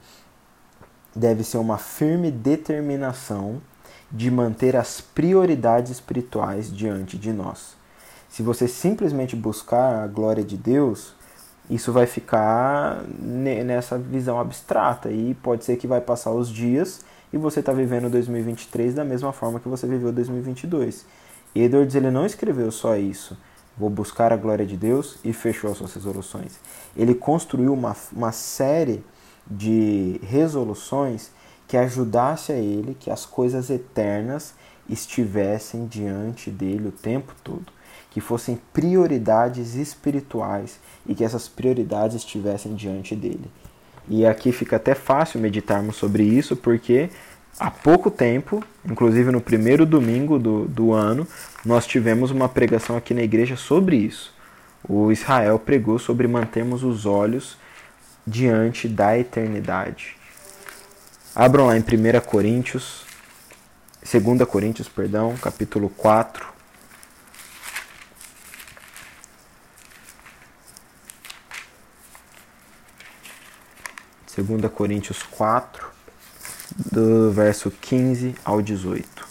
deve ser uma firme determinação de manter as prioridades espirituais diante de nós. Se você simplesmente buscar a glória de Deus, isso vai ficar nessa visão abstrata e pode ser que vai passar os dias e você está vivendo 2023 da mesma forma que você viveu 2022. Edwards ele não escreveu só isso, vou buscar a glória de Deus e fechou as suas resoluções. Ele construiu uma, uma série de resoluções que ajudasse a ele que as coisas eternas estivessem diante dele o tempo todo que fossem prioridades espirituais e que essas prioridades estivessem diante dele. E aqui fica até fácil meditarmos sobre isso, porque há pouco tempo, inclusive no primeiro domingo do, do ano, nós tivemos uma pregação aqui na igreja sobre isso. O Israel pregou sobre mantermos os olhos diante da eternidade. Abram lá em 1 Coríntios, 2 Coríntios, perdão, capítulo 4, 2 Coríntios 4, do verso 15 ao 18.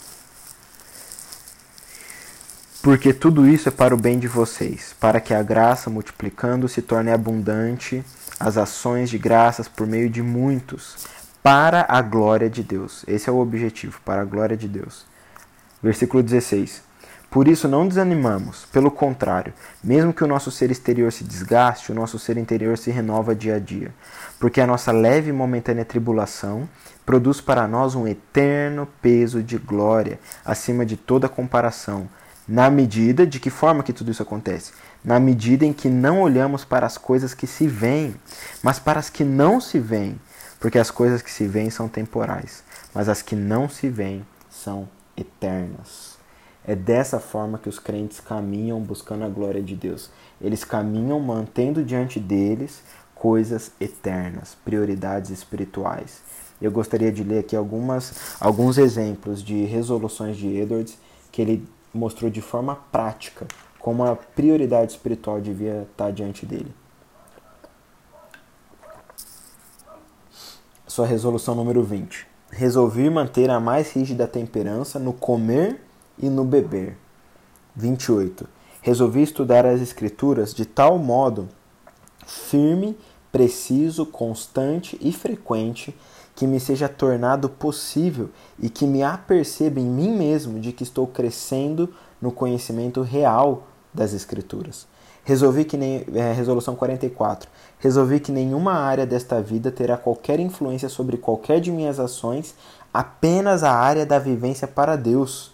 Porque tudo isso é para o bem de vocês, para que a graça, multiplicando, se torne abundante, as ações de graças por meio de muitos, para a glória de Deus. Esse é o objetivo, para a glória de Deus. Versículo 16. Por isso não desanimamos, pelo contrário, mesmo que o nosso ser exterior se desgaste, o nosso ser interior se renova dia a dia, porque a nossa leve e momentânea tribulação produz para nós um eterno peso de glória, acima de toda comparação, na medida de que forma que tudo isso acontece? Na medida em que não olhamos para as coisas que se veem, mas para as que não se veem, porque as coisas que se veem são temporais, mas as que não se veem são eternas. É dessa forma que os crentes caminham buscando a glória de Deus. Eles caminham mantendo diante deles coisas eternas, prioridades espirituais. Eu gostaria de ler aqui algumas, alguns exemplos de resoluções de Edwards que ele mostrou de forma prática como a prioridade espiritual devia estar diante dele. Sua resolução número 20. Resolvi manter a mais rígida temperança no comer e no beber. 28. Resolvi estudar as Escrituras de tal modo firme, preciso, constante e frequente que me seja tornado possível e que me aperceba em mim mesmo de que estou crescendo no conhecimento real das Escrituras. Resolvi que nem é, resolução 44. Resolvi que nenhuma área desta vida terá qualquer influência sobre qualquer de minhas ações, apenas a área da vivência para Deus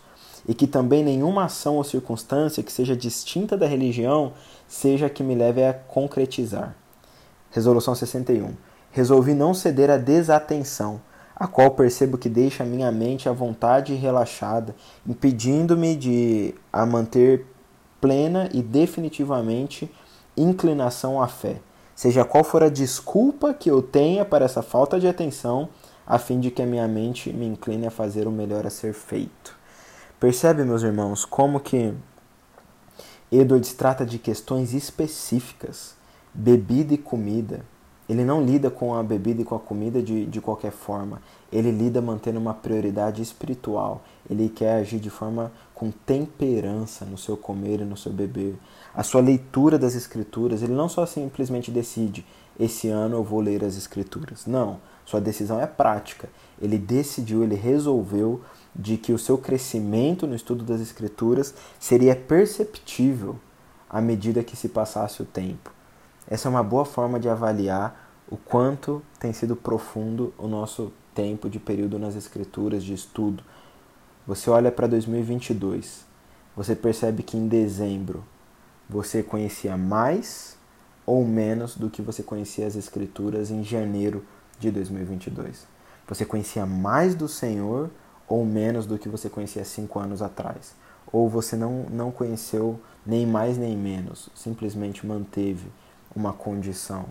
e que também nenhuma ação ou circunstância que seja distinta da religião seja que me leve a concretizar. Resolução 61. Resolvi não ceder à desatenção, a qual percebo que deixa minha mente à vontade e relaxada, impedindo-me de a manter plena e definitivamente inclinação à fé, seja qual for a desculpa que eu tenha para essa falta de atenção, a fim de que a minha mente me incline a fazer o melhor a ser feito. Percebe, meus irmãos, como que Edwards trata de questões específicas, bebida e comida. Ele não lida com a bebida e com a comida de, de qualquer forma. Ele lida mantendo uma prioridade espiritual. Ele quer agir de forma com temperança no seu comer e no seu beber. A sua leitura das Escrituras, ele não só simplesmente decide, esse ano eu vou ler as Escrituras. Não, sua decisão é prática. Ele decidiu, ele resolveu de que o seu crescimento no estudo das Escrituras seria perceptível à medida que se passasse o tempo. Essa é uma boa forma de avaliar o quanto tem sido profundo o nosso tempo de período nas Escrituras, de estudo. Você olha para 2022, você percebe que em dezembro você conhecia mais ou menos do que você conhecia as Escrituras em janeiro de 2022. Você conhecia mais do Senhor ou menos do que você conhecia cinco anos atrás. Ou você não, não conheceu nem mais nem menos, simplesmente manteve uma condição.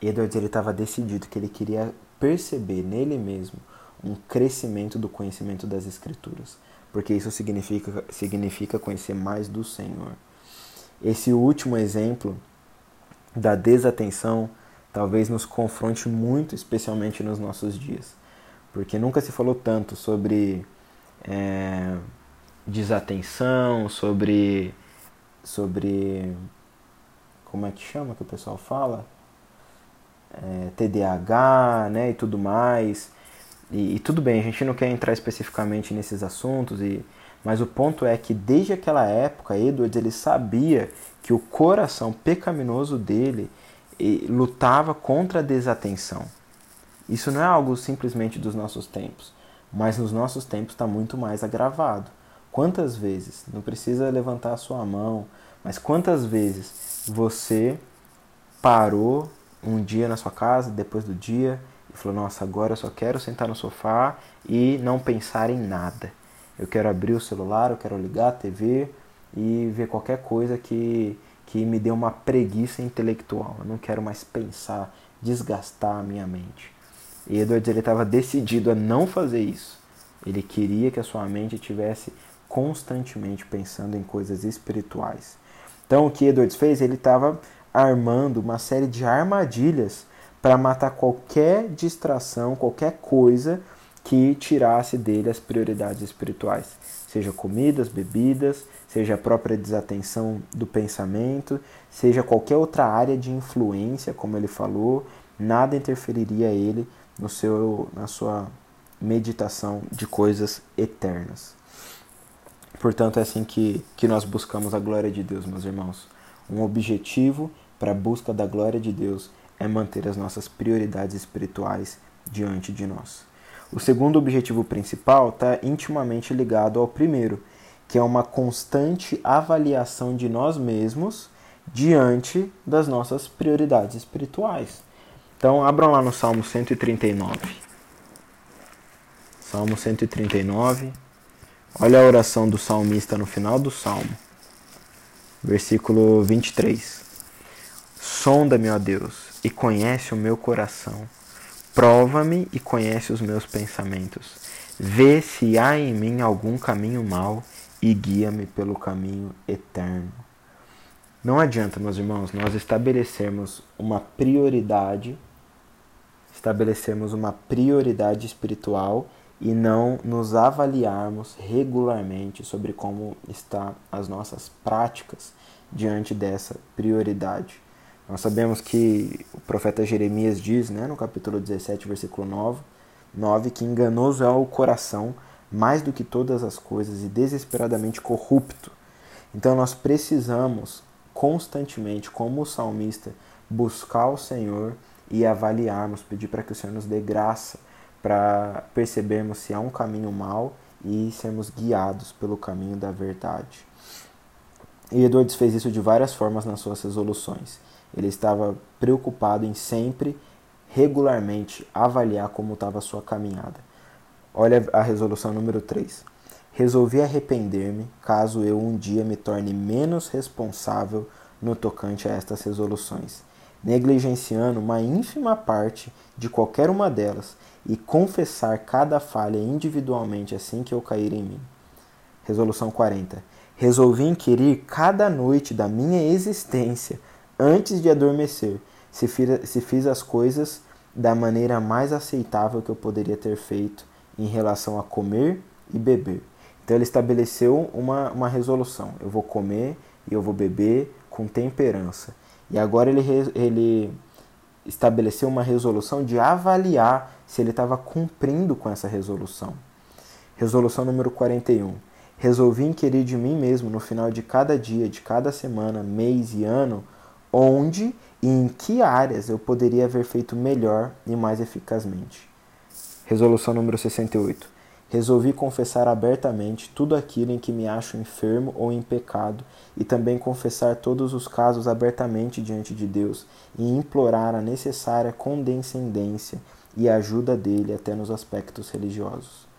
Edwards ele estava decidido que ele queria perceber nele mesmo um crescimento do conhecimento das Escrituras, porque isso significa, significa conhecer mais do Senhor. Esse último exemplo da desatenção talvez nos confronte muito, especialmente nos nossos dias, porque nunca se falou tanto sobre é, desatenção, sobre sobre como é que chama que o pessoal fala? É, TDAH, né, e tudo mais. E, e, tudo bem, a gente não quer entrar especificamente nesses assuntos, e, mas o ponto é que desde aquela época, Edwards ele sabia que o coração pecaminoso dele lutava contra a desatenção. Isso não é algo simplesmente dos nossos tempos, mas nos nossos tempos está muito mais agravado. Quantas vezes, não precisa levantar a sua mão, mas quantas vezes você parou um dia na sua casa, depois do dia, e falou: Nossa, agora eu só quero sentar no sofá e não pensar em nada. Eu quero abrir o celular, eu quero ligar a TV e ver qualquer coisa que, que me dê uma preguiça intelectual. Eu não quero mais pensar, desgastar a minha mente. E Edwards ele estava decidido a não fazer isso. Ele queria que a sua mente estivesse constantemente pensando em coisas espirituais. Então o que Edwards fez? Ele estava armando uma série de armadilhas para matar qualquer distração, qualquer coisa que tirasse dele as prioridades espirituais, seja comidas, bebidas, seja a própria desatenção do pensamento, seja qualquer outra área de influência, como ele falou, nada interferiria ele no seu na sua meditação de coisas eternas. Portanto, é assim que, que nós buscamos a glória de Deus, meus irmãos. Um objetivo para a busca da glória de Deus é manter as nossas prioridades espirituais diante de nós. O segundo objetivo principal está intimamente ligado ao primeiro, que é uma constante avaliação de nós mesmos diante das nossas prioridades espirituais. Então, abram lá no Salmo 139. Salmo 139. Olha a oração do salmista no final do salmo, versículo 23. Sonda-me, ó Deus, e conhece o meu coração. Prova-me e conhece os meus pensamentos. Vê se há em mim algum caminho mau e guia-me pelo caminho eterno. Não adianta, meus irmãos, nós estabelecermos uma prioridade, estabelecermos uma prioridade espiritual e não nos avaliarmos regularmente sobre como estão as nossas práticas diante dessa prioridade. Nós sabemos que o profeta Jeremias diz, né, no capítulo 17, versículo 9, 9, que enganoso é o coração mais do que todas as coisas e desesperadamente corrupto. Então nós precisamos constantemente, como o salmista, buscar o Senhor e avaliarmos, pedir para que o Senhor nos dê graça para percebermos se há um caminho mau e sermos guiados pelo caminho da verdade. E Edwards fez isso de várias formas nas suas resoluções. Ele estava preocupado em sempre, regularmente, avaliar como estava a sua caminhada. Olha a resolução número 3. Resolvi arrepender-me caso eu um dia me torne menos responsável no tocante a estas resoluções, negligenciando uma ínfima parte de qualquer uma delas e confessar cada falha individualmente assim que eu cair em mim. Resolução 40. Resolvi inquirir cada noite da minha existência antes de adormecer, se fiz, se fiz as coisas da maneira mais aceitável que eu poderia ter feito em relação a comer e beber. Então ele estabeleceu uma, uma resolução: eu vou comer e eu vou beber com temperança. E agora ele, ele estabeleceu uma resolução de avaliar se ele estava cumprindo com essa resolução. Resolução número 41. Resolvi inquirir de mim mesmo no final de cada dia, de cada semana, mês e ano, onde e em que áreas eu poderia haver feito melhor e mais eficazmente. Resolução número 68. Resolvi confessar abertamente tudo aquilo em que me acho enfermo ou em pecado, e também confessar todos os casos abertamente diante de Deus e implorar a necessária condescendência e ajuda dele até nos aspectos religiosos.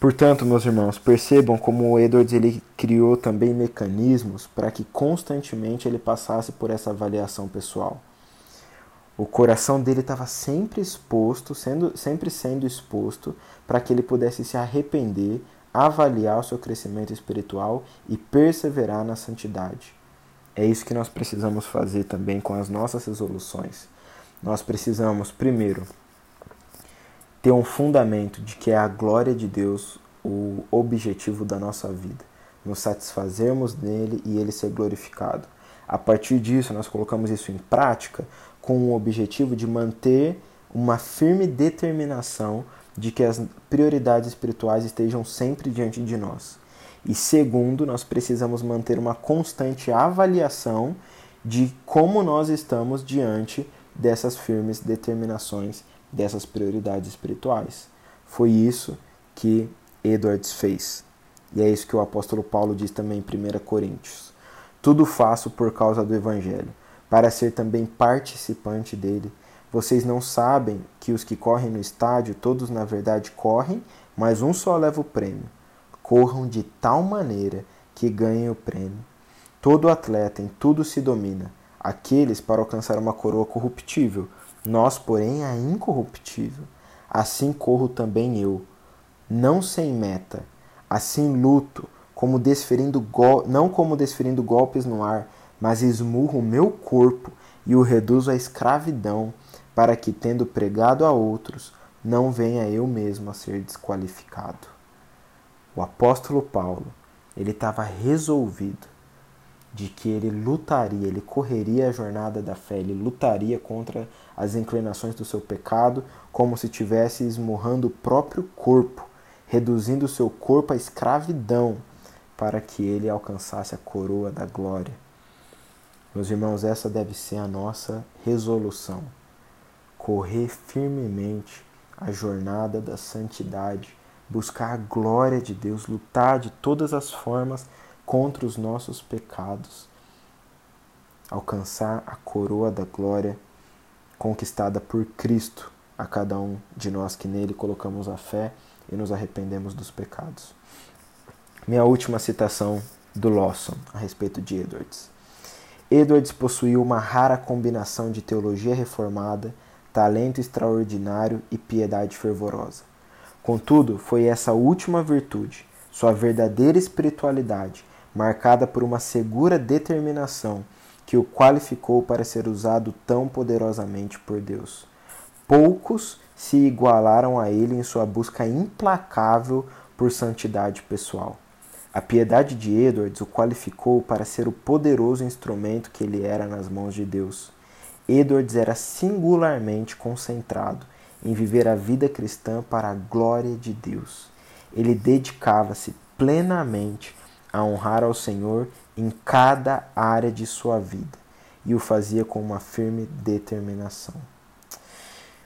Portanto, meus irmãos, percebam como o Edwards ele criou também mecanismos para que constantemente ele passasse por essa avaliação pessoal. O coração dele estava sempre exposto, sendo, sempre sendo exposto, para que ele pudesse se arrepender, avaliar o seu crescimento espiritual e perseverar na santidade. É isso que nós precisamos fazer também com as nossas resoluções. Nós precisamos, primeiro, ter um fundamento de que é a glória de Deus o objetivo da nossa vida, nos satisfazermos nele e ele ser glorificado. A partir disso, nós colocamos isso em prática com o objetivo de manter uma firme determinação de que as prioridades espirituais estejam sempre diante de nós. E segundo, nós precisamos manter uma constante avaliação de como nós estamos diante dessas firmes determinações dessas prioridades espirituais. Foi isso que Edwards fez. E é isso que o apóstolo Paulo diz também em 1 Coríntios. Tudo faço por causa do Evangelho, para ser também participante dele. Vocês não sabem que os que correm no estádio, todos na verdade correm, mas um só leva o prêmio. Corram de tal maneira que ganhem o prêmio. Todo atleta em tudo se domina, aqueles para alcançar uma coroa corruptível, nós, porém, a incorruptível. Assim corro também eu, não sem meta, assim luto, como desferindo não como desferindo golpes no ar, mas esmurro o meu corpo e o reduzo à escravidão, para que, tendo pregado a outros, não venha eu mesmo a ser desqualificado. O apóstolo Paulo, ele estava resolvido de que ele lutaria, ele correria a jornada da fé, ele lutaria contra as inclinações do seu pecado, como se estivesse esmurrando o próprio corpo, reduzindo o seu corpo à escravidão, para que ele alcançasse a coroa da glória. Meus irmãos, essa deve ser a nossa resolução. Correr firmemente a jornada da santidade, buscar a glória de Deus, lutar de todas as formas contra os nossos pecados, alcançar a coroa da glória conquistada por Cristo a cada um de nós que nele colocamos a fé e nos arrependemos dos pecados. Minha última citação do Lawson a respeito de Edwards. Edwards possuía uma rara combinação de teologia reformada, talento extraordinário e piedade fervorosa. Contudo, foi essa última virtude, sua verdadeira espiritualidade, marcada por uma segura determinação que o qualificou para ser usado tão poderosamente por Deus. Poucos se igualaram a ele em sua busca implacável por santidade pessoal. A piedade de Edwards o qualificou para ser o poderoso instrumento que ele era nas mãos de Deus. Edwards era singularmente concentrado em viver a vida cristã para a glória de Deus. Ele dedicava-se plenamente a honrar ao Senhor em cada área de sua vida e o fazia com uma firme determinação.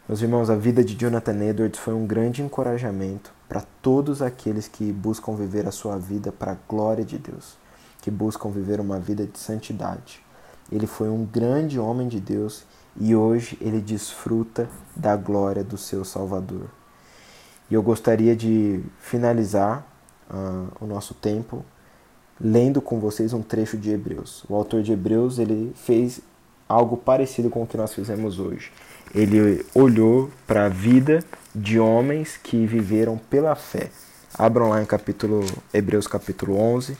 Meus irmãos, a vida de Jonathan Edwards foi um grande encorajamento para todos aqueles que buscam viver a sua vida para a glória de Deus, que buscam viver uma vida de santidade. Ele foi um grande homem de Deus e hoje ele desfruta da glória do seu Salvador. E eu gostaria de finalizar uh, o nosso tempo lendo com vocês um trecho de Hebreus. O autor de Hebreus ele fez algo parecido com o que nós fizemos hoje. Ele olhou para a vida de homens que viveram pela fé. Abram lá em capítulo Hebreus capítulo 11.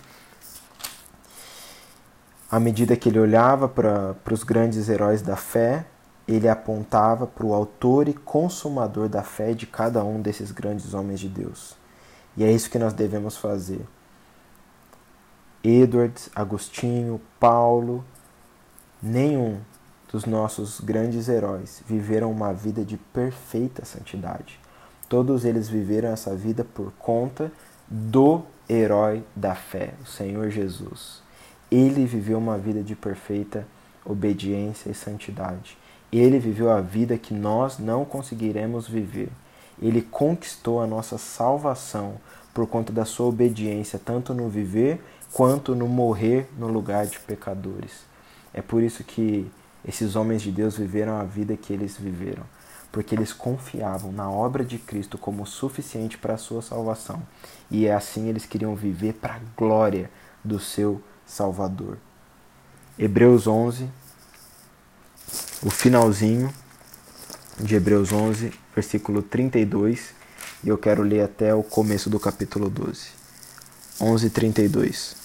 À medida que ele olhava para os grandes heróis da fé, ele apontava para o autor e consumador da fé de cada um desses grandes homens de Deus. E é isso que nós devemos fazer. Edward, Agostinho, Paulo, nenhum dos nossos grandes heróis viveram uma vida de perfeita santidade. Todos eles viveram essa vida por conta do herói da fé, o Senhor Jesus. Ele viveu uma vida de perfeita obediência e santidade. Ele viveu a vida que nós não conseguiremos viver. Ele conquistou a nossa salvação por conta da sua obediência, tanto no viver quanto no morrer no lugar de pecadores. É por isso que esses homens de Deus viveram a vida que eles viveram, porque eles confiavam na obra de Cristo como suficiente para a sua salvação. E é assim eles queriam viver para a glória do seu Salvador. Hebreus 11, o finalzinho de Hebreus 11, versículo 32, e eu quero ler até o começo do capítulo 12. 11:32.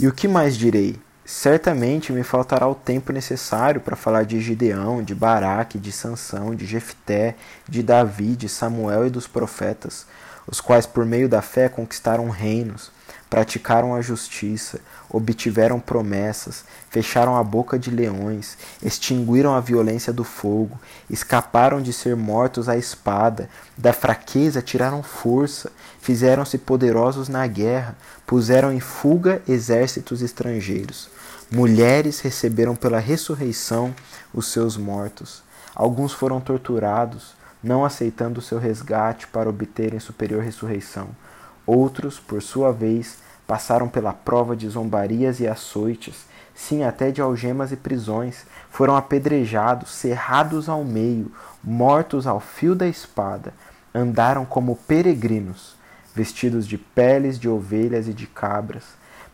E o que mais direi? Certamente me faltará o tempo necessário para falar de Gideão, de Baraque, de Sansão, de Jefté, de Davi, de Samuel e dos profetas, os quais por meio da fé conquistaram reinos, praticaram a justiça, obtiveram promessas, fecharam a boca de leões, extinguiram a violência do fogo, escaparam de ser mortos à espada, da fraqueza tiraram força, fizeram-se poderosos na guerra, puseram em fuga exércitos estrangeiros. Mulheres receberam pela ressurreição os seus mortos. Alguns foram torturados, não aceitando o seu resgate para obterem superior ressurreição. Outros, por sua vez, passaram pela prova de zombarias e açoites, sim, até de algemas e prisões, foram apedrejados, cerrados ao meio, mortos ao fio da espada, andaram como peregrinos, vestidos de peles de ovelhas e de cabras,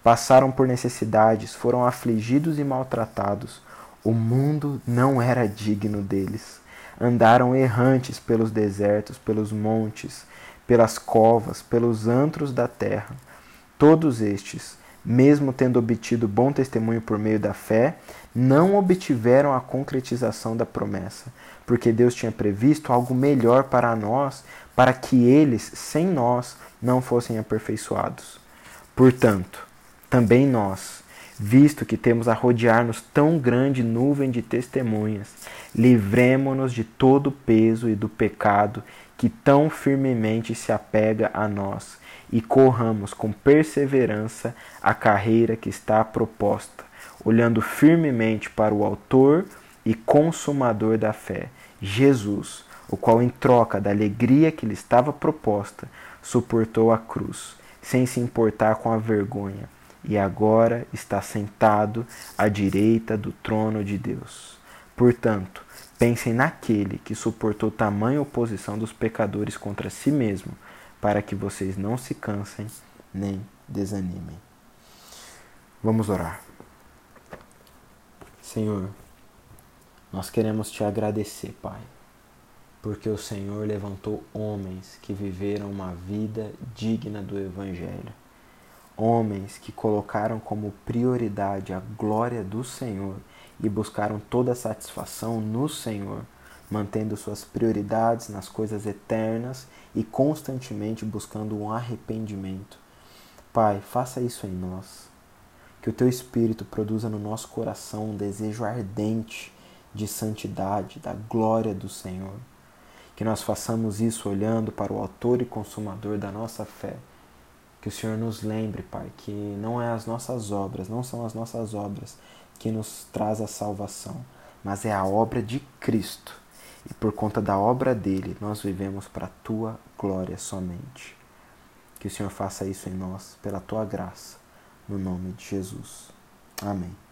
passaram por necessidades, foram afligidos e maltratados. O mundo não era digno deles. Andaram errantes pelos desertos, pelos montes, pelas covas, pelos antros da terra Todos estes, mesmo tendo obtido bom testemunho por meio da fé, não obtiveram a concretização da promessa, porque Deus tinha previsto algo melhor para nós, para que eles, sem nós, não fossem aperfeiçoados. Portanto, também nós, visto que temos a rodear-nos tão grande nuvem de testemunhas, livremo-nos de todo o peso e do pecado que tão firmemente se apega a nós e corramos com perseverança a carreira que está proposta, olhando firmemente para o Autor e Consumador da fé, Jesus, o qual, em troca da alegria que lhe estava proposta, suportou a cruz, sem se importar com a vergonha, e agora está sentado à direita do trono de Deus. Portanto, pensem naquele que suportou tamanha oposição dos pecadores contra si mesmo para que vocês não se cansem nem desanimem. Vamos orar. Senhor, nós queremos te agradecer, Pai, porque o Senhor levantou homens que viveram uma vida digna do Evangelho. Homens que colocaram como prioridade a glória do Senhor e buscaram toda a satisfação no Senhor mantendo suas prioridades nas coisas eternas e constantemente buscando um arrependimento. Pai, faça isso em nós. Que o teu Espírito produza no nosso coração um desejo ardente de santidade, da glória do Senhor. Que nós façamos isso olhando para o Autor e Consumador da nossa fé. Que o Senhor nos lembre, Pai, que não é as nossas obras, não são as nossas obras que nos traz a salvação, mas é a obra de Cristo e por conta da obra dele nós vivemos para a tua glória somente. Que o Senhor faça isso em nós, pela tua graça, no nome de Jesus. Amém.